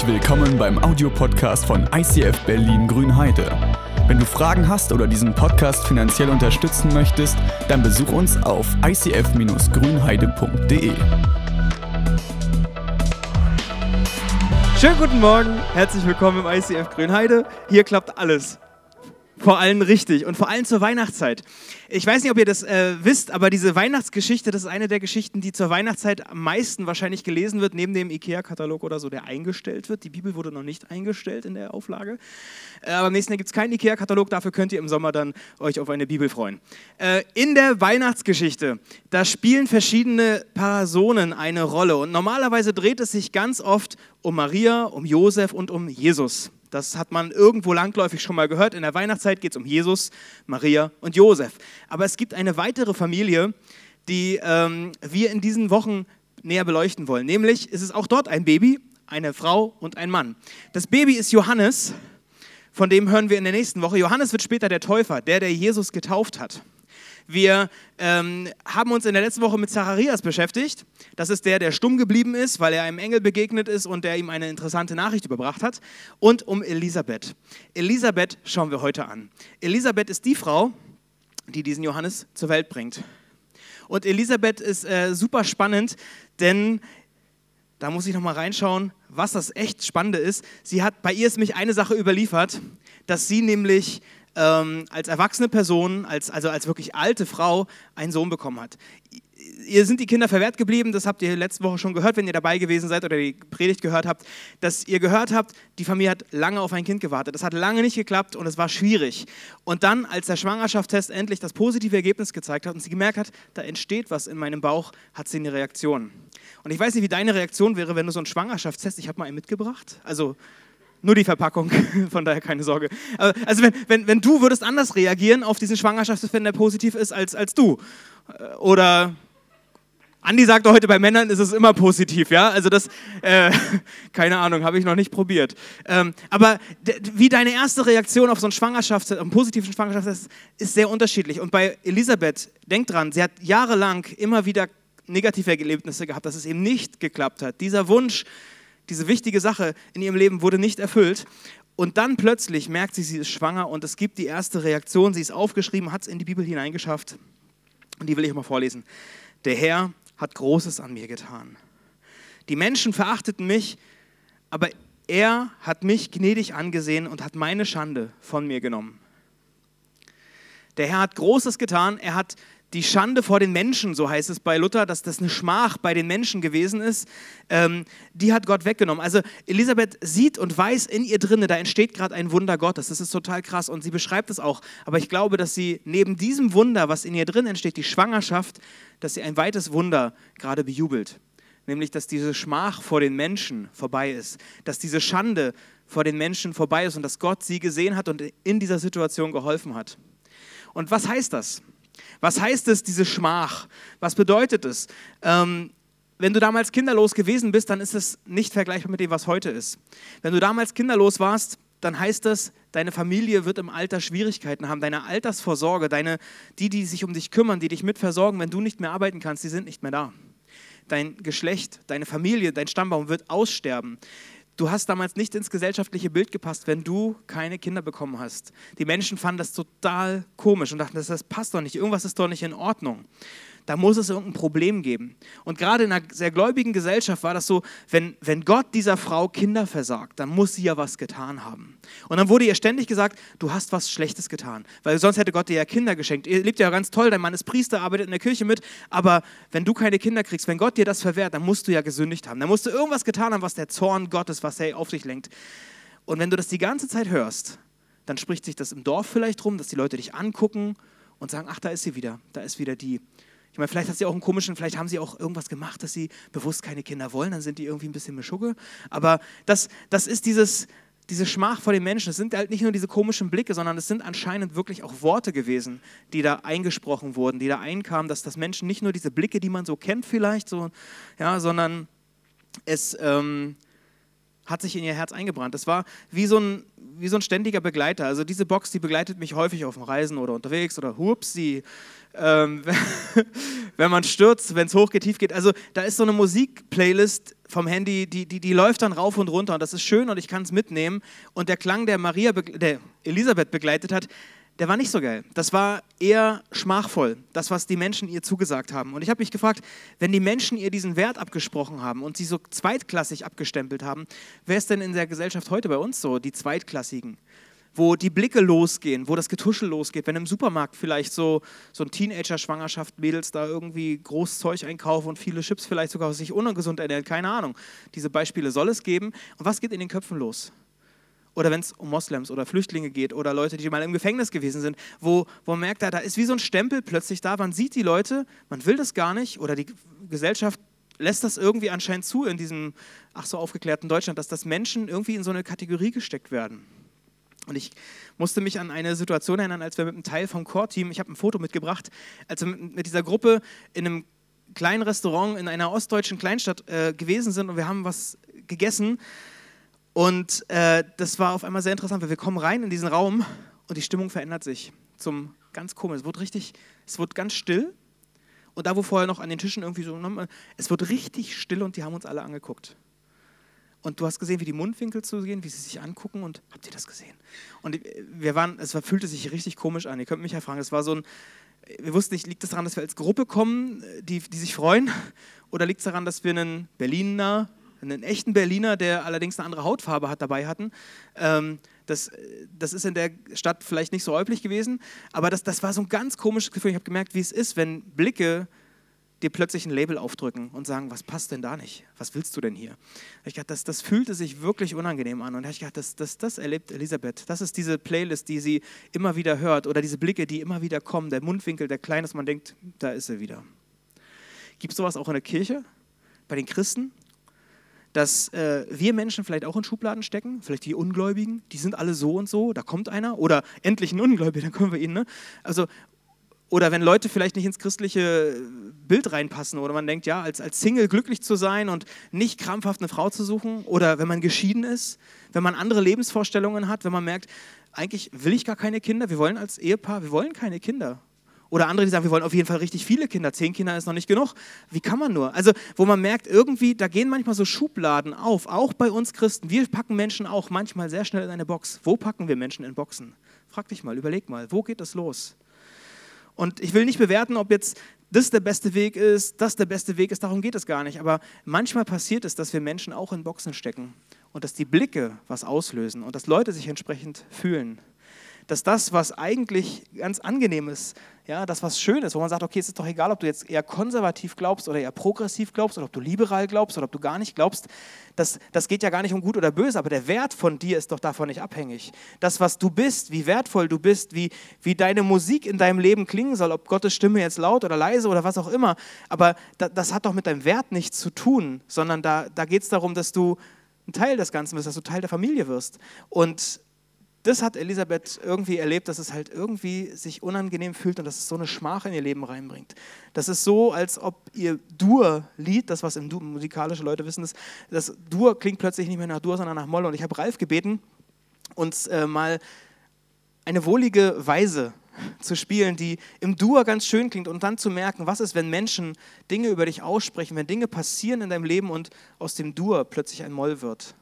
Herzlich willkommen beim Audiopodcast von ICF Berlin Grünheide. Wenn du Fragen hast oder diesen Podcast finanziell unterstützen möchtest, dann besuch uns auf icf-grünheide.de. Schönen guten Morgen, herzlich willkommen im ICF Grünheide. Hier klappt alles. Vor allem richtig und vor allem zur Weihnachtszeit. Ich weiß nicht, ob ihr das äh, wisst, aber diese Weihnachtsgeschichte, das ist eine der Geschichten, die zur Weihnachtszeit am meisten wahrscheinlich gelesen wird, neben dem IKEA-Katalog oder so, der eingestellt wird. Die Bibel wurde noch nicht eingestellt in der Auflage. Äh, aber am nächsten Jahr gibt es keinen IKEA-Katalog, dafür könnt ihr im Sommer dann euch auf eine Bibel freuen. Äh, in der Weihnachtsgeschichte, da spielen verschiedene Personen eine Rolle und normalerweise dreht es sich ganz oft um Maria, um Josef und um Jesus. Das hat man irgendwo langläufig schon mal gehört. In der Weihnachtszeit geht es um Jesus, Maria und Josef. Aber es gibt eine weitere Familie, die ähm, wir in diesen Wochen näher beleuchten wollen. Nämlich ist es auch dort ein Baby, eine Frau und ein Mann. Das Baby ist Johannes, von dem hören wir in der nächsten Woche. Johannes wird später der Täufer, der, der Jesus getauft hat. Wir ähm, haben uns in der letzten Woche mit Zacharias beschäftigt. Das ist der, der stumm geblieben ist, weil er einem Engel begegnet ist und der ihm eine interessante Nachricht überbracht hat. Und um Elisabeth. Elisabeth schauen wir heute an. Elisabeth ist die Frau, die diesen Johannes zur Welt bringt. Und Elisabeth ist äh, super spannend, denn da muss ich noch mal reinschauen, was das echt Spannende ist. Sie hat, bei ihr ist mich eine Sache überliefert, dass sie nämlich ähm, als erwachsene Person, als, also als wirklich alte Frau, einen Sohn bekommen hat. Ihr sind die Kinder verwehrt geblieben, das habt ihr letzte Woche schon gehört, wenn ihr dabei gewesen seid oder die Predigt gehört habt, dass ihr gehört habt, die Familie hat lange auf ein Kind gewartet. Das hat lange nicht geklappt und es war schwierig. Und dann, als der Schwangerschaftstest endlich das positive Ergebnis gezeigt hat und sie gemerkt hat, da entsteht was in meinem Bauch, hat sie eine Reaktion. Und ich weiß nicht, wie deine Reaktion wäre, wenn du so einen Schwangerschaftstest, ich habe mal einen mitgebracht, also nur die Verpackung, von daher keine Sorge. Also wenn, wenn, wenn du würdest anders reagieren auf diesen Schwangerschaftstest, wenn der positiv ist als, als du. Oder Andi sagte heute, bei Männern ist es immer positiv, ja? Also das, äh, keine Ahnung, habe ich noch nicht probiert. Ähm, aber wie deine erste Reaktion auf so einen Schwangerschaftstest, einen positiven Schwangerschaftstest, ist sehr unterschiedlich. Und bei Elisabeth, denk dran, sie hat jahrelang immer wieder negative Erlebnisse gehabt, dass es eben nicht geklappt hat. Dieser Wunsch, diese wichtige Sache in ihrem Leben wurde nicht erfüllt. Und dann plötzlich merkt sie, sie ist schwanger und es gibt die erste Reaktion. Sie ist aufgeschrieben, hat es in die Bibel hineingeschafft. Und die will ich mal vorlesen. Der Herr hat Großes an mir getan. Die Menschen verachteten mich, aber er hat mich gnädig angesehen und hat meine Schande von mir genommen. Der Herr hat Großes getan. Er hat die Schande vor den Menschen, so heißt es bei Luther, dass das eine Schmach bei den Menschen gewesen ist, ähm, die hat Gott weggenommen. Also Elisabeth sieht und weiß in ihr drinne, da entsteht gerade ein Wunder Gottes. Das ist total krass und sie beschreibt es auch. Aber ich glaube, dass sie neben diesem Wunder, was in ihr drin entsteht, die Schwangerschaft, dass sie ein weites Wunder gerade bejubelt. Nämlich, dass diese Schmach vor den Menschen vorbei ist, dass diese Schande vor den Menschen vorbei ist und dass Gott sie gesehen hat und in dieser Situation geholfen hat. Und was heißt das? Was heißt es, diese Schmach? Was bedeutet es? Ähm, wenn du damals kinderlos gewesen bist, dann ist es nicht vergleichbar mit dem, was heute ist. Wenn du damals kinderlos warst, dann heißt das, deine Familie wird im Alter Schwierigkeiten haben, deine Altersvorsorge, deine, die, die sich um dich kümmern, die dich mitversorgen, wenn du nicht mehr arbeiten kannst, die sind nicht mehr da. Dein Geschlecht, deine Familie, dein Stammbaum wird aussterben. Du hast damals nicht ins gesellschaftliche Bild gepasst, wenn du keine Kinder bekommen hast. Die Menschen fanden das total komisch und dachten, das, das passt doch nicht, irgendwas ist doch nicht in Ordnung da muss es irgendein Problem geben. Und gerade in einer sehr gläubigen Gesellschaft war das so, wenn, wenn Gott dieser Frau Kinder versagt, dann muss sie ja was getan haben. Und dann wurde ihr ständig gesagt, du hast was Schlechtes getan, weil sonst hätte Gott dir ja Kinder geschenkt. Ihr lebt ja ganz toll, dein Mann ist Priester, arbeitet in der Kirche mit, aber wenn du keine Kinder kriegst, wenn Gott dir das verwehrt, dann musst du ja gesündigt haben. Dann musst du irgendwas getan haben, was der Zorn Gottes, was er auf dich lenkt. Und wenn du das die ganze Zeit hörst, dann spricht sich das im Dorf vielleicht rum, dass die Leute dich angucken und sagen, ach, da ist sie wieder, da ist wieder die. Meine, vielleicht hat sie auch einen komischen, vielleicht haben sie auch irgendwas gemacht, dass sie bewusst keine Kinder wollen, dann sind die irgendwie ein bisschen Mischugge. Aber das, das ist dieses, diese Schmach vor den Menschen. Es sind halt nicht nur diese komischen Blicke, sondern es sind anscheinend wirklich auch Worte gewesen, die da eingesprochen wurden, die da einkamen, dass das Menschen nicht nur diese Blicke, die man so kennt vielleicht, so, ja, sondern es, ähm, hat sich in ihr Herz eingebrannt. Das war wie so ein, wie so ein ständiger Begleiter. Also diese Box, die begleitet mich häufig auf dem Reisen oder unterwegs oder hupsi, ähm, wenn man stürzt, wenn es hoch geht, tief geht. Also da ist so eine Musikplaylist vom Handy, die, die, die läuft dann rauf und runter und das ist schön und ich kann es mitnehmen. Und der Klang, der Maria, der Elisabeth begleitet hat, der war nicht so geil. Das war eher schmachvoll, das, was die Menschen ihr zugesagt haben. Und ich habe mich gefragt, wenn die Menschen ihr diesen Wert abgesprochen haben und sie so zweitklassig abgestempelt haben, wer ist denn in der Gesellschaft heute bei uns so, die Zweitklassigen? Wo die Blicke losgehen, wo das Getuschel losgeht, wenn im Supermarkt vielleicht so, so ein Teenager-Schwangerschaft, Mädels da irgendwie großes Zeug einkaufen und viele Chips vielleicht sogar sich ungesund ernähren, keine Ahnung. Diese Beispiele soll es geben. Und was geht in den Köpfen los? Oder wenn es um Moslems oder Flüchtlinge geht oder Leute, die mal im Gefängnis gewesen sind, wo, wo man merkt, da, ist wie so ein Stempel plötzlich da, man sieht die Leute, man will das gar nicht oder die Gesellschaft lässt das irgendwie anscheinend zu in diesem ach so aufgeklärten Deutschland, dass das Menschen irgendwie in so eine Kategorie gesteckt werden. Und ich musste mich an eine Situation erinnern, als wir mit einem Teil vom Core-Team, ich habe ein Foto mitgebracht, als wir mit dieser Gruppe in einem kleinen Restaurant in einer ostdeutschen Kleinstadt äh, gewesen sind und wir haben was gegessen und äh, das war auf einmal sehr interessant, weil wir kommen rein in diesen Raum und die Stimmung verändert sich zum ganz komisch. Es wird richtig, es wird ganz still. Und da, wo vorher noch an den Tischen irgendwie so, ne, es wird richtig still und die haben uns alle angeguckt. Und du hast gesehen, wie die Mundwinkel zu gehen, wie sie sich angucken und habt ihr das gesehen? Und wir waren, es war, fühlte sich richtig komisch an. Ihr könnt mich ja fragen, es war so ein, wir wussten nicht, liegt es das daran, dass wir als Gruppe kommen, die, die sich freuen? Oder liegt es daran, dass wir einen Berliner einen echten Berliner, der allerdings eine andere Hautfarbe hat, dabei hatten. Ähm, das, das ist in der Stadt vielleicht nicht so üblich gewesen, aber das, das war so ein ganz komisches Gefühl. Ich habe gemerkt, wie es ist, wenn Blicke dir plötzlich ein Label aufdrücken und sagen, was passt denn da nicht? Was willst du denn hier? Ich dachte, das, das fühlte sich wirklich unangenehm an. Und ich dachte, das, das, das erlebt Elisabeth. Das ist diese Playlist, die sie immer wieder hört oder diese Blicke, die immer wieder kommen, der Mundwinkel, der klein ist, man denkt, da ist sie wieder. Gibt es sowas auch in der Kirche? Bei den Christen? Dass äh, wir Menschen vielleicht auch in Schubladen stecken, vielleicht die Ungläubigen, die sind alle so und so, da kommt einer, oder endlich ein Ungläubiger, dann können wir ihn, ne? Also, oder wenn Leute vielleicht nicht ins christliche Bild reinpassen oder man denkt, ja, als, als Single glücklich zu sein und nicht krampfhaft eine Frau zu suchen oder wenn man geschieden ist, wenn man andere Lebensvorstellungen hat, wenn man merkt, eigentlich will ich gar keine Kinder, wir wollen als Ehepaar, wir wollen keine Kinder. Oder andere, die sagen, wir wollen auf jeden Fall richtig viele Kinder. Zehn Kinder ist noch nicht genug. Wie kann man nur? Also, wo man merkt, irgendwie, da gehen manchmal so Schubladen auf, auch bei uns Christen. Wir packen Menschen auch manchmal sehr schnell in eine Box. Wo packen wir Menschen in Boxen? Frag dich mal, überleg mal, wo geht das los? Und ich will nicht bewerten, ob jetzt das der beste Weg ist, das der beste Weg ist, darum geht es gar nicht. Aber manchmal passiert es, dass wir Menschen auch in Boxen stecken und dass die Blicke was auslösen und dass Leute sich entsprechend fühlen dass das, was eigentlich ganz angenehm ist, ja, das, was schön ist, wo man sagt, okay, es ist doch egal, ob du jetzt eher konservativ glaubst oder eher progressiv glaubst oder ob du liberal glaubst oder ob du gar nicht glaubst, das, das geht ja gar nicht um gut oder böse, aber der Wert von dir ist doch davon nicht abhängig. Das, was du bist, wie wertvoll du bist, wie, wie deine Musik in deinem Leben klingen soll, ob Gottes Stimme jetzt laut oder leise oder was auch immer, aber da, das hat doch mit deinem Wert nichts zu tun, sondern da, da geht es darum, dass du ein Teil des Ganzen bist, dass du Teil der Familie wirst. Und das hat Elisabeth irgendwie erlebt, dass es halt irgendwie sich unangenehm fühlt und dass es so eine Schmach in ihr Leben reinbringt. Das ist so, als ob ihr Dur-Lied, das was im Dur, musikalische Leute wissen, ist, das Dur klingt plötzlich nicht mehr nach Dur, sondern nach Moll. Und ich habe Ralf gebeten, uns äh, mal eine wohlige Weise zu spielen, die im Dur ganz schön klingt und dann zu merken, was ist, wenn Menschen Dinge über dich aussprechen, wenn Dinge passieren in deinem Leben und aus dem Dur plötzlich ein Moll wird.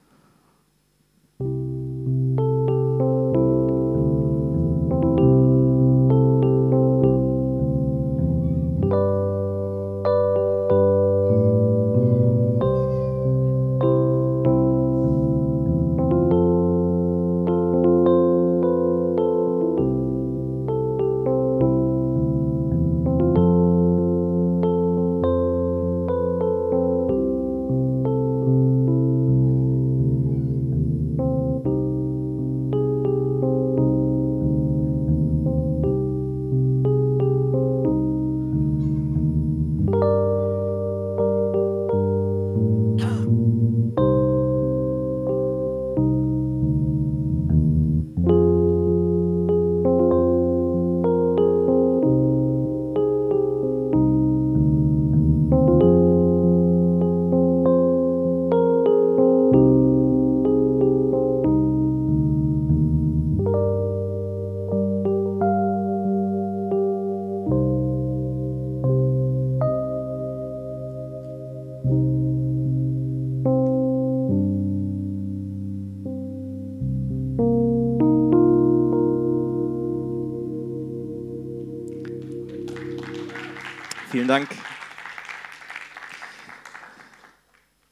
Vielen Dank.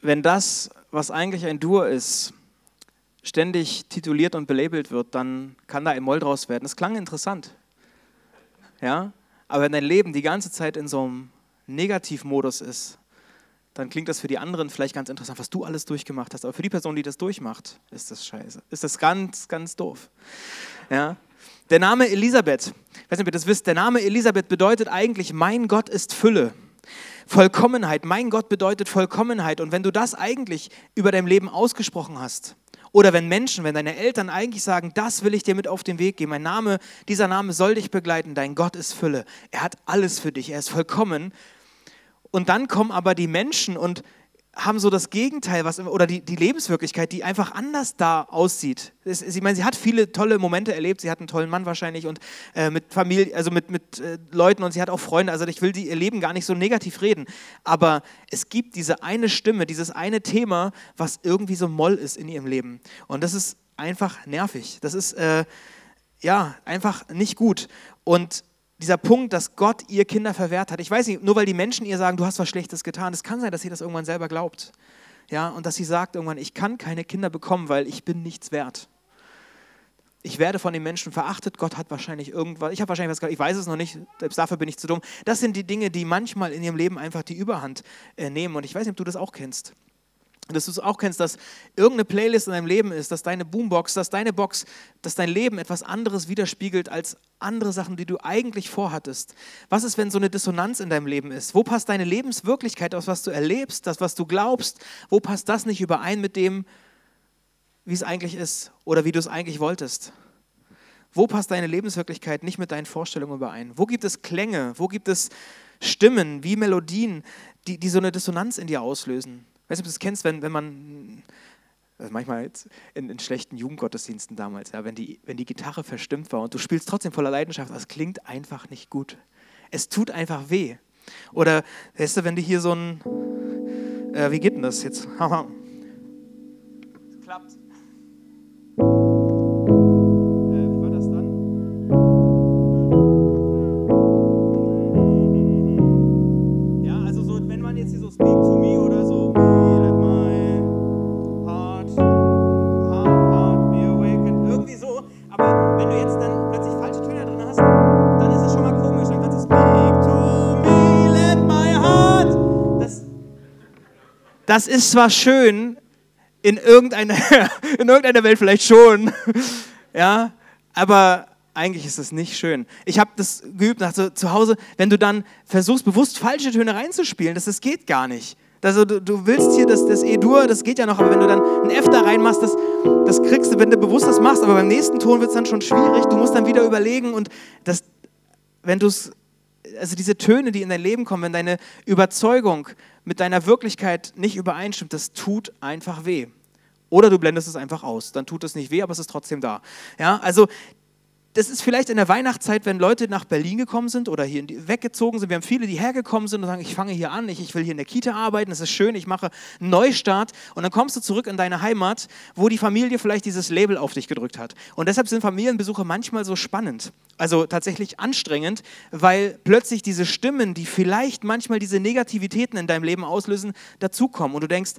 Wenn das, was eigentlich ein Dur ist, ständig tituliert und belabelt wird, dann kann da ein Moll draus werden. Das klang interessant. Ja? Aber wenn dein Leben die ganze Zeit in so einem Negativmodus ist, dann klingt das für die anderen vielleicht ganz interessant, was du alles durchgemacht hast. Aber für die Person, die das durchmacht, ist das scheiße. Ist das ganz, ganz doof. Ja? Der Name Elisabeth, ich weiß nicht, ob ihr das wisst, der Name Elisabeth bedeutet eigentlich, mein Gott ist Fülle. Vollkommenheit, mein Gott bedeutet Vollkommenheit. Und wenn du das eigentlich über dein Leben ausgesprochen hast, oder wenn Menschen, wenn deine Eltern eigentlich sagen, das will ich dir mit auf den Weg geben, mein Name, dieser Name soll dich begleiten, dein Gott ist Fülle. Er hat alles für dich, er ist vollkommen. Und dann kommen aber die Menschen und haben so das Gegenteil, was, oder die, die Lebenswirklichkeit, die einfach anders da aussieht. Es, meine, sie hat viele tolle Momente erlebt, sie hat einen tollen Mann wahrscheinlich und äh, mit Familie, also mit, mit äh, Leuten und sie hat auch Freunde, also ich will die, ihr Leben gar nicht so negativ reden, aber es gibt diese eine Stimme, dieses eine Thema, was irgendwie so Moll ist in ihrem Leben. Und das ist einfach nervig, das ist äh, ja einfach nicht gut. Und dieser Punkt, dass Gott ihr Kinder verwehrt hat. Ich weiß nicht, nur weil die Menschen ihr sagen, du hast was Schlechtes getan, es kann sein, dass sie das irgendwann selber glaubt. Ja, und dass sie sagt irgendwann, ich kann keine Kinder bekommen, weil ich bin nichts wert. Ich werde von den Menschen verachtet, Gott hat wahrscheinlich irgendwas, ich habe wahrscheinlich was ich weiß es noch nicht, selbst dafür bin ich zu dumm. Das sind die Dinge, die manchmal in ihrem Leben einfach die Überhand äh, nehmen. Und ich weiß nicht, ob du das auch kennst dass du es auch kennst, dass irgendeine Playlist in deinem Leben ist, dass deine Boombox, dass deine Box, dass dein Leben etwas anderes widerspiegelt als andere Sachen, die du eigentlich vorhattest. Was ist, wenn so eine Dissonanz in deinem Leben ist? Wo passt deine Lebenswirklichkeit aus, was du erlebst, das, was du glaubst? Wo passt das nicht überein mit dem, wie es eigentlich ist oder wie du es eigentlich wolltest? Wo passt deine Lebenswirklichkeit nicht mit deinen Vorstellungen überein? Wo gibt es Klänge? Wo gibt es Stimmen wie Melodien, die, die so eine Dissonanz in dir auslösen? Weißt du, ob du das kennst, wenn, wenn man, also manchmal in, in, schlechten Jugendgottesdiensten damals, ja, wenn, die, wenn die Gitarre verstimmt war und du spielst trotzdem voller Leidenschaft, das klingt einfach nicht gut. Es tut einfach weh. Oder, weißt du, wenn du hier so ein, äh, wie geht denn das jetzt? Klappt. Das ist zwar schön, in irgendeiner, in irgendeiner Welt vielleicht schon, ja, aber eigentlich ist das nicht schön. Ich habe das geübt nach zu Hause, wenn du dann versuchst, bewusst falsche Töne reinzuspielen, das, das geht gar nicht. Also du, du willst hier das, das E-Dur, das geht ja noch, aber wenn du dann ein F da reinmachst, das, das kriegst du, wenn du bewusst das machst, aber beim nächsten Ton wird es dann schon schwierig, du musst dann wieder überlegen und das, wenn du es, also diese Töne, die in dein Leben kommen, wenn deine Überzeugung mit deiner Wirklichkeit nicht übereinstimmt, das tut einfach weh. Oder du blendest es einfach aus. Dann tut es nicht weh, aber es ist trotzdem da. Ja, also das ist vielleicht in der Weihnachtszeit, wenn Leute nach Berlin gekommen sind oder hier weggezogen sind. Wir haben viele, die hergekommen sind und sagen, ich fange hier an, ich, ich will hier in der Kita arbeiten, es ist schön, ich mache einen Neustart. Und dann kommst du zurück in deine Heimat, wo die Familie vielleicht dieses Label auf dich gedrückt hat. Und deshalb sind Familienbesuche manchmal so spannend, also tatsächlich anstrengend, weil plötzlich diese Stimmen, die vielleicht manchmal diese Negativitäten in deinem Leben auslösen, dazukommen. Und du denkst,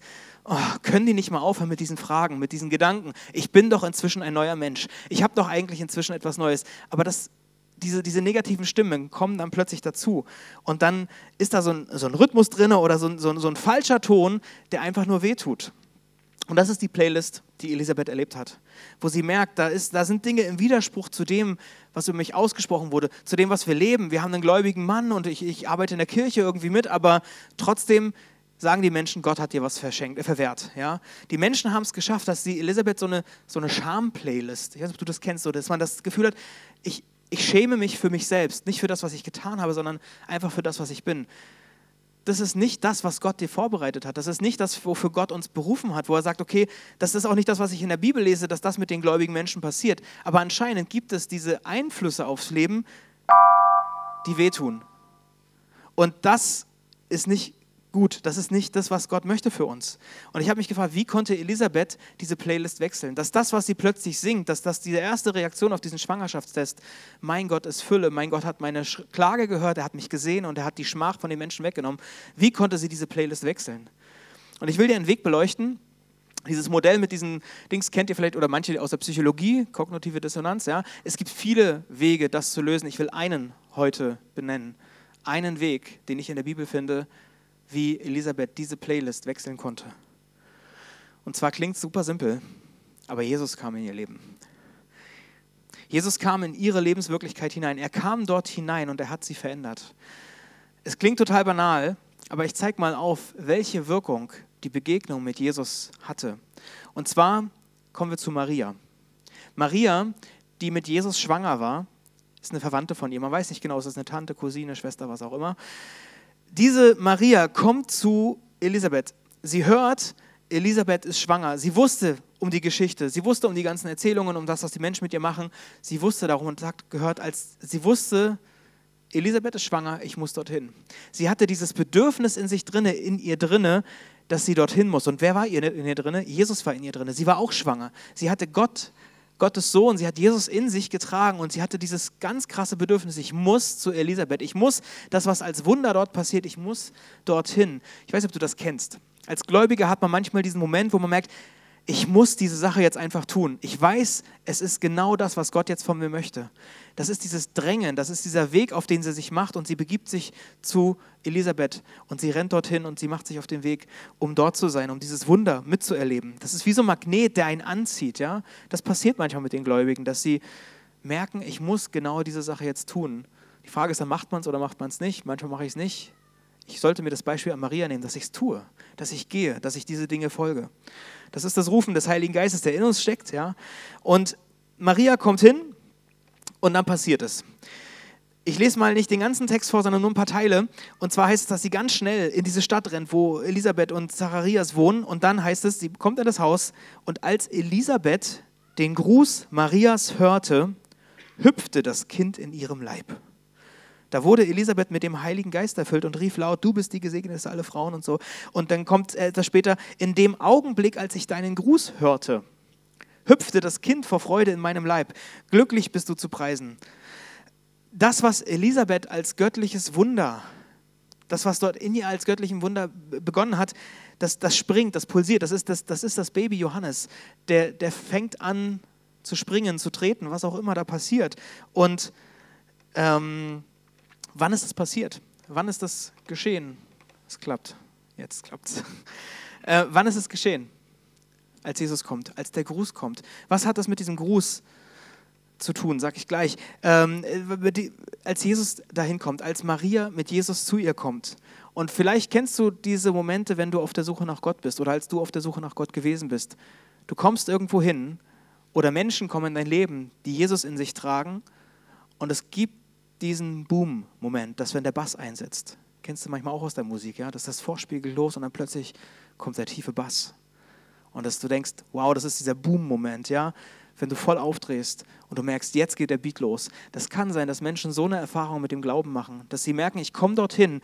oh, können die nicht mal aufhören mit diesen Fragen, mit diesen Gedanken? Ich bin doch inzwischen ein neuer Mensch. Ich habe doch eigentlich inzwischen etwas Neues. Aber das, diese, diese negativen Stimmen kommen dann plötzlich dazu. Und dann ist da so ein, so ein Rhythmus drin oder so ein, so, so ein falscher Ton, der einfach nur wehtut. Und das ist die Playlist, die Elisabeth erlebt hat, wo sie merkt, da, ist, da sind Dinge im Widerspruch zu dem, was über mich ausgesprochen wurde, zu dem, was wir leben. Wir haben einen gläubigen Mann und ich, ich arbeite in der Kirche irgendwie mit, aber trotzdem sagen die Menschen, Gott hat dir was verschenkt, äh, verwehrt. Ja? Die Menschen haben es geschafft, dass die Elisabeth so eine, so eine Scham-Playlist, ich weiß nicht, ob du das kennst, so, dass man das Gefühl hat, ich, ich schäme mich für mich selbst, nicht für das, was ich getan habe, sondern einfach für das, was ich bin. Das ist nicht das, was Gott dir vorbereitet hat. Das ist nicht das, wofür Gott uns berufen hat, wo er sagt, okay, das ist auch nicht das, was ich in der Bibel lese, dass das mit den gläubigen Menschen passiert. Aber anscheinend gibt es diese Einflüsse aufs Leben, die wehtun. Und das ist nicht gut. Das ist nicht das, was Gott möchte für uns. Und ich habe mich gefragt, wie konnte Elisabeth diese Playlist wechseln? Dass das, was sie plötzlich singt, dass das diese erste Reaktion auf diesen Schwangerschaftstest, mein Gott ist Fülle, mein Gott hat meine Klage gehört, er hat mich gesehen und er hat die Schmach von den Menschen weggenommen. Wie konnte sie diese Playlist wechseln? Und ich will dir einen Weg beleuchten, dieses Modell mit diesen Dings kennt ihr vielleicht oder manche aus der Psychologie, kognitive Dissonanz. Ja. Es gibt viele Wege, das zu lösen. Ich will einen heute benennen. Einen Weg, den ich in der Bibel finde, wie Elisabeth diese Playlist wechseln konnte. Und zwar klingt es super simpel, aber Jesus kam in ihr Leben. Jesus kam in ihre Lebenswirklichkeit hinein. Er kam dort hinein und er hat sie verändert. Es klingt total banal, aber ich zeige mal auf, welche Wirkung die Begegnung mit Jesus hatte. Und zwar kommen wir zu Maria. Maria, die mit Jesus schwanger war, ist eine Verwandte von ihr. Man weiß nicht genau, ist das eine Tante, Cousine, Schwester, was auch immer. Diese Maria kommt zu Elisabeth. Sie hört, Elisabeth ist schwanger. Sie wusste um die Geschichte. Sie wusste um die ganzen Erzählungen, um das, was die Menschen mit ihr machen. Sie wusste darum und hat gehört, als sie wusste, Elisabeth ist schwanger, ich muss dorthin. Sie hatte dieses Bedürfnis in sich drinne, in ihr drinne, dass sie dorthin muss. Und wer war in ihr drinne? Jesus war in ihr drinne. Sie war auch schwanger. Sie hatte Gott, Gottes Sohn, sie hat Jesus in sich getragen und sie hatte dieses ganz krasse Bedürfnis, ich muss zu Elisabeth, ich muss das, was als Wunder dort passiert, ich muss dorthin. Ich weiß nicht, ob du das kennst. Als Gläubiger hat man manchmal diesen Moment, wo man merkt, ich muss diese Sache jetzt einfach tun. Ich weiß, es ist genau das, was Gott jetzt von mir möchte. Das ist dieses Drängen, das ist dieser Weg, auf den sie sich macht und sie begibt sich zu Elisabeth und sie rennt dorthin und sie macht sich auf den Weg, um dort zu sein, um dieses Wunder mitzuerleben. Das ist wie so ein Magnet, der einen anzieht. Ja? Das passiert manchmal mit den Gläubigen, dass sie merken, ich muss genau diese Sache jetzt tun. Die Frage ist dann, macht man es oder macht man es nicht? Manchmal mache ich es nicht. Ich sollte mir das Beispiel an Maria nehmen, dass ich es tue, dass ich gehe, dass ich diese Dinge folge. Das ist das Rufen des Heiligen Geistes, der in uns steckt. Ja? Und Maria kommt hin und dann passiert es. Ich lese mal nicht den ganzen Text vor, sondern nur ein paar Teile. Und zwar heißt es, dass sie ganz schnell in diese Stadt rennt, wo Elisabeth und Zacharias wohnen. Und dann heißt es, sie kommt in das Haus und als Elisabeth den Gruß Marias hörte, hüpfte das Kind in ihrem Leib. Da wurde Elisabeth mit dem Heiligen Geist erfüllt und rief laut, du bist die gesegnete aller Frauen und so. Und dann kommt etwas später, in dem Augenblick, als ich deinen Gruß hörte, hüpfte das Kind vor Freude in meinem Leib. Glücklich bist du zu preisen. Das, was Elisabeth als göttliches Wunder, das, was dort in ihr als göttlichen Wunder begonnen hat, das, das springt, das pulsiert, das ist das, das ist das Baby Johannes. Der, der fängt an zu springen, zu treten, was auch immer da passiert. Und ähm, Wann ist es passiert? Wann ist das geschehen? Es klappt. Jetzt klappt's. Äh, wann ist es geschehen? Als Jesus kommt, als der Gruß kommt. Was hat das mit diesem Gruß zu tun? Sag ich gleich. Ähm, die, als Jesus dahin kommt, als Maria mit Jesus zu ihr kommt. Und vielleicht kennst du diese Momente, wenn du auf der Suche nach Gott bist oder als du auf der Suche nach Gott gewesen bist. Du kommst irgendwo hin oder Menschen kommen in dein Leben, die Jesus in sich tragen und es gibt diesen Boom-Moment, dass wenn der Bass einsetzt, kennst du manchmal auch aus der Musik, ja, dass das Vorspiegel los und dann plötzlich kommt der tiefe Bass. Und dass du denkst, wow, das ist dieser Boom-Moment, ja, wenn du voll aufdrehst und du merkst, jetzt geht der Beat los. Das kann sein, dass Menschen so eine Erfahrung mit dem Glauben machen, dass sie merken, ich komme dorthin,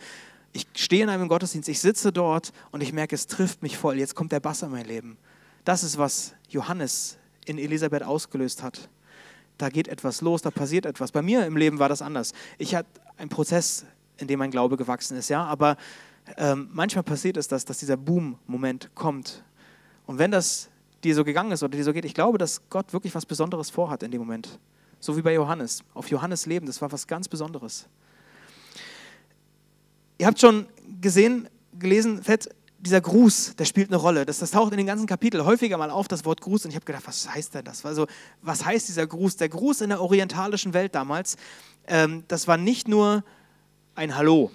ich stehe in einem Gottesdienst, ich sitze dort und ich merke, es trifft mich voll, jetzt kommt der Bass in mein Leben. Das ist, was Johannes in Elisabeth ausgelöst hat da geht etwas los, da passiert etwas. Bei mir im Leben war das anders. Ich hatte einen Prozess, in dem mein Glaube gewachsen ist, ja, aber ähm, manchmal passiert es, dass, dass dieser Boom-Moment kommt. Und wenn das dir so gegangen ist oder dir so geht, ich glaube, dass Gott wirklich was Besonderes vorhat in dem Moment. So wie bei Johannes. Auf Johannes Leben, das war was ganz Besonderes. Ihr habt schon gesehen, gelesen, Fett, dieser Gruß, der spielt eine Rolle. Das, das taucht in den ganzen Kapiteln häufiger mal auf, das Wort Gruß. Und ich habe gedacht, was heißt denn das? Also, was heißt dieser Gruß? Der Gruß in der orientalischen Welt damals, ähm, das war nicht nur ein Hallo,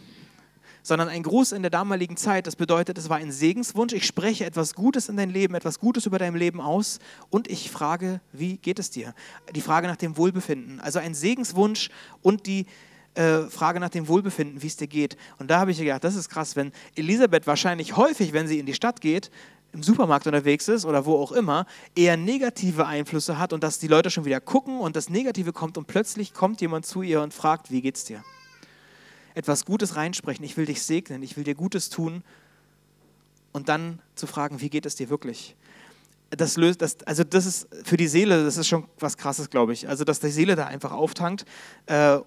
sondern ein Gruß in der damaligen Zeit. Das bedeutet, es war ein Segenswunsch. Ich spreche etwas Gutes in dein Leben, etwas Gutes über dein Leben aus und ich frage, wie geht es dir? Die Frage nach dem Wohlbefinden. Also ein Segenswunsch und die äh, Frage nach dem Wohlbefinden, wie es dir geht. Und da habe ich gedacht, das ist krass, wenn Elisabeth wahrscheinlich häufig, wenn sie in die Stadt geht, im Supermarkt unterwegs ist oder wo auch immer, eher negative Einflüsse hat und dass die Leute schon wieder gucken und das Negative kommt und plötzlich kommt jemand zu ihr und fragt, wie geht's dir? Etwas Gutes reinsprechen, ich will dich segnen, ich will dir Gutes tun und dann zu fragen, wie geht es dir wirklich? Das löst, das, also das ist für die Seele, das ist schon was Krasses, glaube ich. Also, dass die Seele da einfach auftankt. Äh,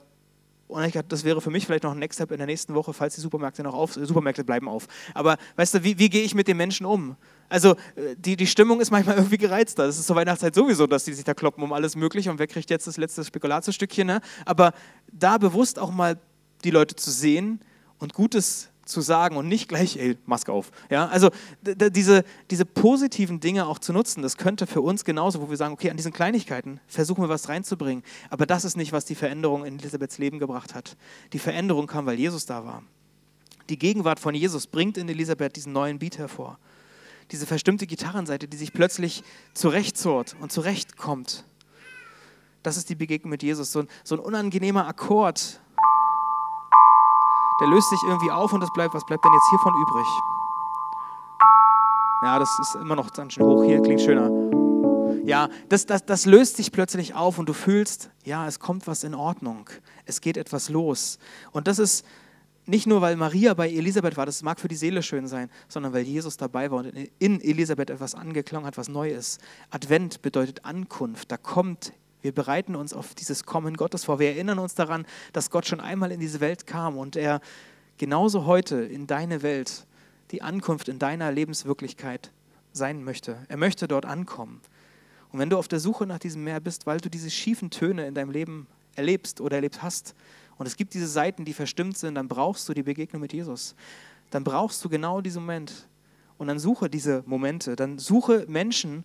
und ich dachte, das wäre für mich vielleicht noch ein Next Step in der nächsten Woche, falls die Supermärkte noch auf, Supermärkte bleiben auf. Aber weißt du, wie, wie gehe ich mit den Menschen um? Also äh, die, die Stimmung ist manchmal irgendwie gereizter. Das ist zur Weihnachtszeit sowieso, dass die sich da kloppen um alles Mögliche und wer kriegt jetzt das letzte Spekulatiusstückchen. Ne? Aber da bewusst auch mal die Leute zu sehen und Gutes zu sagen und nicht gleich, ey, Maske auf. Ja, also diese, diese positiven Dinge auch zu nutzen, das könnte für uns genauso, wo wir sagen, okay, an diesen Kleinigkeiten versuchen wir was reinzubringen. Aber das ist nicht, was die Veränderung in Elisabeths Leben gebracht hat. Die Veränderung kam, weil Jesus da war. Die Gegenwart von Jesus bringt in Elisabeth diesen neuen Beat hervor. Diese verstimmte Gitarrenseite, die sich plötzlich zurechtzurrt und zurechtkommt. Das ist die Begegnung mit Jesus. So ein, so ein unangenehmer Akkord, der löst sich irgendwie auf und das bleibt, was bleibt denn jetzt hiervon übrig? Ja, das ist immer noch ganz schön hoch hier, klingt schöner. Ja, das, das, das löst sich plötzlich auf und du fühlst, ja, es kommt was in Ordnung. Es geht etwas los. Und das ist nicht nur, weil Maria bei Elisabeth war, das mag für die Seele schön sein, sondern weil Jesus dabei war und in Elisabeth etwas angeklungen hat, was neu ist. Advent bedeutet Ankunft. Da kommt wir bereiten uns auf dieses Kommen Gottes vor. Wir erinnern uns daran, dass Gott schon einmal in diese Welt kam und er genauso heute in deine Welt die Ankunft in deiner Lebenswirklichkeit sein möchte. Er möchte dort ankommen. Und wenn du auf der Suche nach diesem Meer bist, weil du diese schiefen Töne in deinem Leben erlebst oder erlebt hast, und es gibt diese Seiten, die verstimmt sind, dann brauchst du die Begegnung mit Jesus. Dann brauchst du genau diesen Moment. Und dann suche diese Momente. Dann suche Menschen,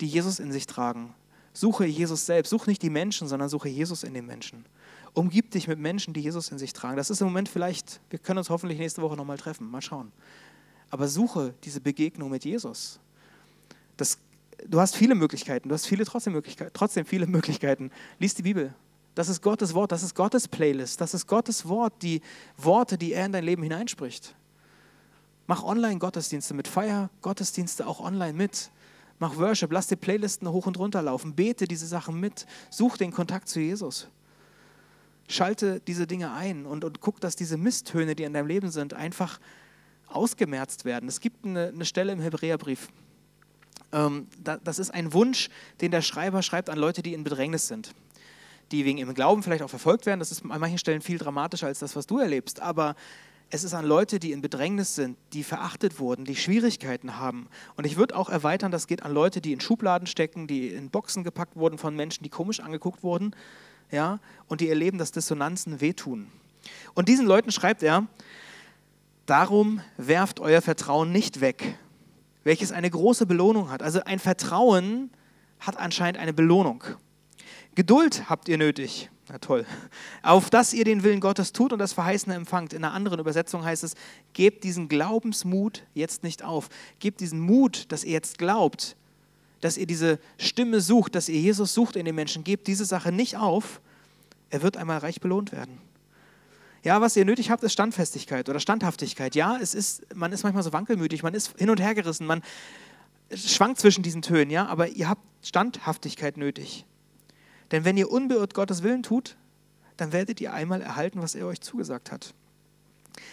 die Jesus in sich tragen. Suche Jesus selbst. Such nicht die Menschen, sondern suche Jesus in den Menschen. Umgib dich mit Menschen, die Jesus in sich tragen. Das ist im Moment vielleicht, wir können uns hoffentlich nächste Woche nochmal treffen. Mal schauen. Aber suche diese Begegnung mit Jesus. Das, du hast viele Möglichkeiten. Du hast viele trotzdem, Möglichkeiten, trotzdem viele Möglichkeiten. Lies die Bibel. Das ist Gottes Wort. Das ist Gottes Playlist. Das ist Gottes Wort, die Worte, die er in dein Leben hineinspricht. Mach Online-Gottesdienste mit. Feier Gottesdienste auch online mit. Mach Worship, lass die Playlisten hoch und runter laufen, bete diese Sachen mit, such den Kontakt zu Jesus. Schalte diese Dinge ein und, und guck, dass diese Misstöne, die in deinem Leben sind, einfach ausgemerzt werden. Es gibt eine, eine Stelle im Hebräerbrief. Ähm, da, das ist ein Wunsch, den der Schreiber schreibt an Leute, die in Bedrängnis sind. Die wegen ihrem Glauben vielleicht auch verfolgt werden. Das ist an manchen Stellen viel dramatischer als das, was du erlebst. Aber es ist an Leute, die in Bedrängnis sind, die verachtet wurden, die Schwierigkeiten haben. Und ich würde auch erweitern, das geht an Leute, die in Schubladen stecken, die in Boxen gepackt wurden von Menschen, die komisch angeguckt wurden, ja, und die erleben, dass Dissonanzen wehtun. Und diesen Leuten schreibt er, darum werft euer Vertrauen nicht weg, welches eine große Belohnung hat. Also ein Vertrauen hat anscheinend eine Belohnung. Geduld habt ihr nötig. Na toll. Auf dass ihr den Willen Gottes tut und das Verheißene empfangt. In einer anderen Übersetzung heißt es, gebt diesen Glaubensmut jetzt nicht auf. Gebt diesen Mut, dass ihr jetzt glaubt, dass ihr diese Stimme sucht, dass ihr Jesus sucht in den Menschen. Gebt diese Sache nicht auf. Er wird einmal reich belohnt werden. Ja, was ihr nötig habt, ist Standfestigkeit oder Standhaftigkeit. Ja, es ist, man ist manchmal so wankelmütig, man ist hin und her gerissen, man schwankt zwischen diesen Tönen, ja, aber ihr habt Standhaftigkeit nötig. Denn wenn ihr unbeirrt Gottes Willen tut, dann werdet ihr einmal erhalten, was er euch zugesagt hat.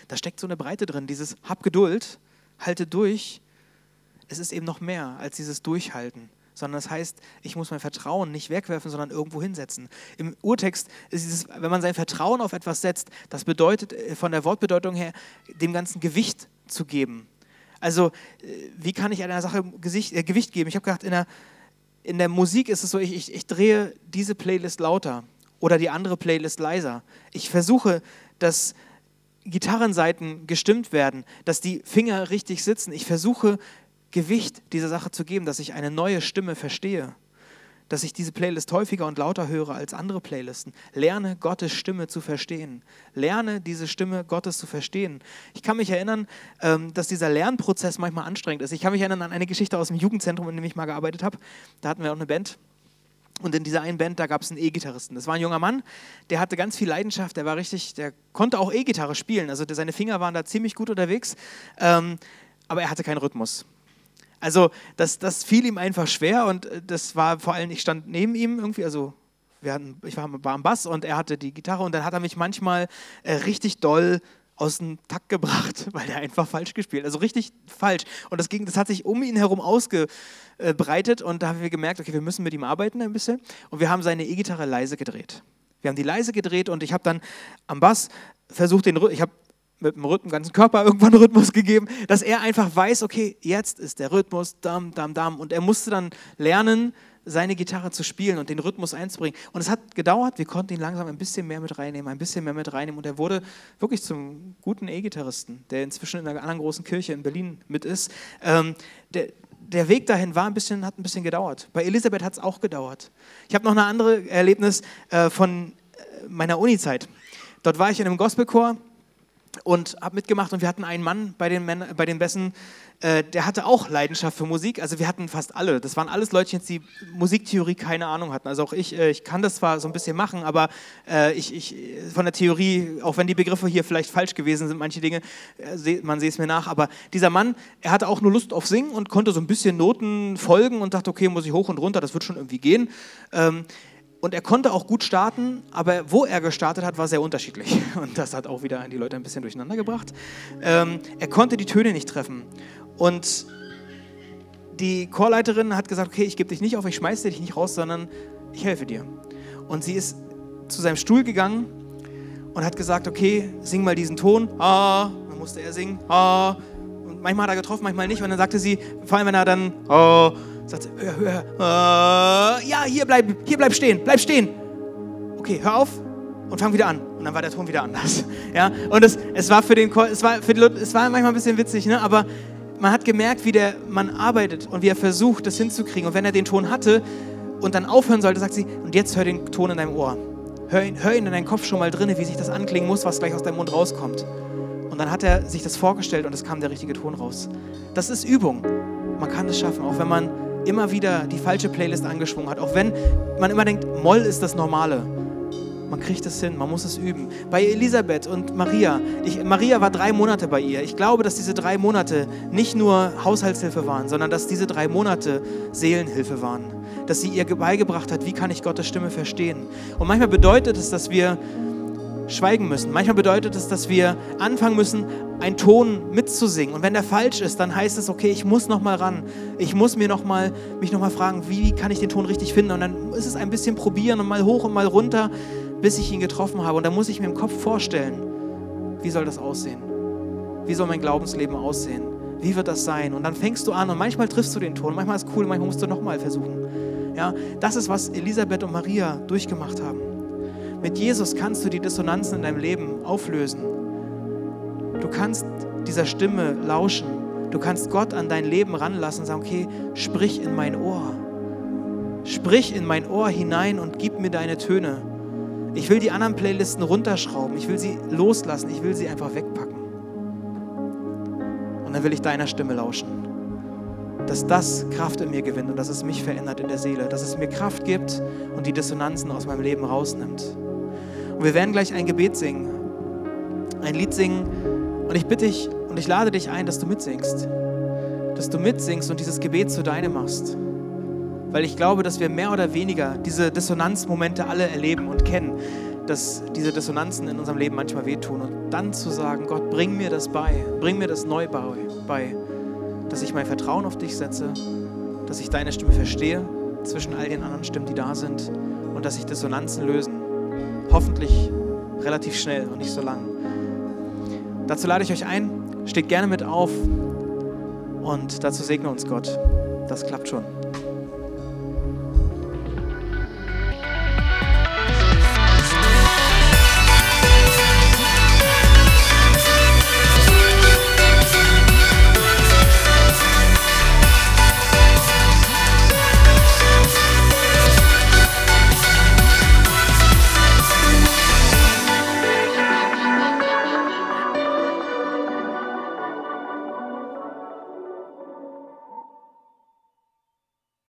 Da steckt so eine Breite drin, dieses Hab Geduld, halte durch. Es ist eben noch mehr als dieses Durchhalten, sondern das heißt, ich muss mein Vertrauen nicht wegwerfen, sondern irgendwo hinsetzen. Im Urtext ist dieses, wenn man sein Vertrauen auf etwas setzt, das bedeutet äh, von der Wortbedeutung her, dem ganzen Gewicht zu geben. Also, äh, wie kann ich einer Sache Gesicht, äh, Gewicht geben? Ich habe gedacht, in der in der Musik ist es so, ich, ich, ich drehe diese Playlist lauter oder die andere Playlist leiser. Ich versuche, dass Gitarrenseiten gestimmt werden, dass die Finger richtig sitzen. Ich versuche, Gewicht dieser Sache zu geben, dass ich eine neue Stimme verstehe dass ich diese Playlist häufiger und lauter höre als andere Playlisten. Lerne Gottes Stimme zu verstehen. Lerne diese Stimme Gottes zu verstehen. Ich kann mich erinnern, ähm, dass dieser Lernprozess manchmal anstrengend ist. Ich kann mich erinnern an eine Geschichte aus dem Jugendzentrum, in dem ich mal gearbeitet habe. Da hatten wir auch eine Band. Und in dieser einen Band, da gab es einen E-Gitarristen. Das war ein junger Mann, der hatte ganz viel Leidenschaft, der war richtig, der konnte auch E-Gitarre spielen. Also seine Finger waren da ziemlich gut unterwegs, ähm, aber er hatte keinen Rhythmus. Also das, das fiel ihm einfach schwer und äh, das war vor allem, ich stand neben ihm irgendwie, also hatten, ich war, war am Bass und er hatte die Gitarre und dann hat er mich manchmal äh, richtig doll aus dem Takt gebracht, weil der einfach falsch gespielt, also richtig falsch. Und das, ging, das hat sich um ihn herum ausgebreitet und da haben wir gemerkt, okay, wir müssen mit ihm arbeiten ein bisschen. Und wir haben seine E-Gitarre leise gedreht. Wir haben die leise gedreht und ich habe dann am Bass versucht, den ich habe mit dem Rhythmen, ganzen Körper irgendwann Rhythmus gegeben, dass er einfach weiß, okay, jetzt ist der Rhythmus, dam, dam, dam. Und er musste dann lernen, seine Gitarre zu spielen und den Rhythmus einzubringen. Und es hat gedauert, wir konnten ihn langsam ein bisschen mehr mit reinnehmen, ein bisschen mehr mit reinnehmen. Und er wurde wirklich zum guten E-Gitarristen, der inzwischen in einer anderen großen Kirche in Berlin mit ist. Ähm, der, der Weg dahin war ein bisschen, hat ein bisschen gedauert. Bei Elisabeth hat es auch gedauert. Ich habe noch ein anderes Erlebnis äh, von äh, meiner Uni-Zeit. Dort war ich in einem Gospelchor und habe mitgemacht und wir hatten einen Mann bei den, Männer, bei den Bessen, äh, der hatte auch Leidenschaft für Musik. Also wir hatten fast alle. Das waren alles Leute, die Musiktheorie keine Ahnung hatten. Also auch ich, äh, ich kann das zwar so ein bisschen machen, aber äh, ich, ich, von der Theorie, auch wenn die Begriffe hier vielleicht falsch gewesen sind, manche Dinge, äh, man sehe es mir nach, aber dieser Mann, er hatte auch nur Lust auf Singen und konnte so ein bisschen Noten folgen und dachte, okay, muss ich hoch und runter, das wird schon irgendwie gehen. Ähm, und er konnte auch gut starten, aber wo er gestartet hat, war sehr unterschiedlich. Und das hat auch wieder die Leute ein bisschen durcheinander gebracht. Ähm, er konnte die Töne nicht treffen. Und die Chorleiterin hat gesagt, okay, ich gebe dich nicht auf, ich schmeiße dich nicht raus, sondern ich helfe dir. Und sie ist zu seinem Stuhl gegangen und hat gesagt, okay, sing mal diesen Ton. Ah, dann musste er singen. Ah. Und manchmal hat er getroffen, manchmal nicht. Und dann sagte sie, vor allem wenn er dann, ah, Sagt sie, hör, hör, äh, ja, hier bleib, hier bleib stehen, bleib stehen. Okay, hör auf und fang wieder an. Und dann war der Ton wieder anders. Ja, und es, es war für den, es war, für die, es war manchmal ein bisschen witzig, ne? aber man hat gemerkt, wie der Mann arbeitet und wie er versucht, das hinzukriegen. Und wenn er den Ton hatte und dann aufhören sollte, sagt sie, und jetzt hör den Ton in deinem Ohr. Hör ihn, hör ihn in deinem Kopf schon mal drin, wie sich das anklingen muss, was gleich aus deinem Mund rauskommt. Und dann hat er sich das vorgestellt und es kam der richtige Ton raus. Das ist Übung. Man kann es schaffen, auch wenn man immer wieder die falsche Playlist angeschwungen hat. Auch wenn man immer denkt, Moll ist das Normale. Man kriegt es hin, man muss es üben. Bei Elisabeth und Maria, ich, Maria war drei Monate bei ihr. Ich glaube, dass diese drei Monate nicht nur Haushaltshilfe waren, sondern dass diese drei Monate Seelenhilfe waren. Dass sie ihr beigebracht hat, wie kann ich Gottes Stimme verstehen. Und manchmal bedeutet es, dass wir schweigen müssen. Manchmal bedeutet es, dass wir anfangen müssen, einen Ton mitzusingen. Und wenn der falsch ist, dann heißt es, okay, ich muss noch mal ran. Ich muss mir noch mal, mich noch mal fragen, wie kann ich den Ton richtig finden? Und dann ist es ein bisschen probieren und mal hoch und mal runter, bis ich ihn getroffen habe. Und dann muss ich mir im Kopf vorstellen, wie soll das aussehen? Wie soll mein Glaubensleben aussehen? Wie wird das sein? Und dann fängst du an und manchmal triffst du den Ton. Manchmal ist es cool, manchmal musst du noch mal versuchen. Ja, das ist, was Elisabeth und Maria durchgemacht haben. Mit Jesus kannst du die Dissonanzen in deinem Leben auflösen. Du kannst dieser Stimme lauschen. Du kannst Gott an dein Leben ranlassen und sagen, okay, sprich in mein Ohr. Sprich in mein Ohr hinein und gib mir deine Töne. Ich will die anderen Playlisten runterschrauben. Ich will sie loslassen. Ich will sie einfach wegpacken. Und dann will ich deiner Stimme lauschen. Dass das Kraft in mir gewinnt und dass es mich verändert in der Seele. Dass es mir Kraft gibt und die Dissonanzen aus meinem Leben rausnimmt. Und wir werden gleich ein Gebet singen, ein Lied singen. Und ich bitte dich und ich lade dich ein, dass du mitsingst. Dass du mitsingst und dieses Gebet zu deinem machst. Weil ich glaube, dass wir mehr oder weniger diese Dissonanzmomente alle erleben und kennen, dass diese Dissonanzen in unserem Leben manchmal wehtun. Und dann zu sagen, Gott, bring mir das bei, bring mir das neu bei, dass ich mein Vertrauen auf dich setze, dass ich deine Stimme verstehe zwischen all den anderen Stimmen, die da sind und dass sich Dissonanzen lösen Hoffentlich relativ schnell und nicht so lang. Dazu lade ich euch ein, steht gerne mit auf und dazu segne uns Gott. Das klappt schon.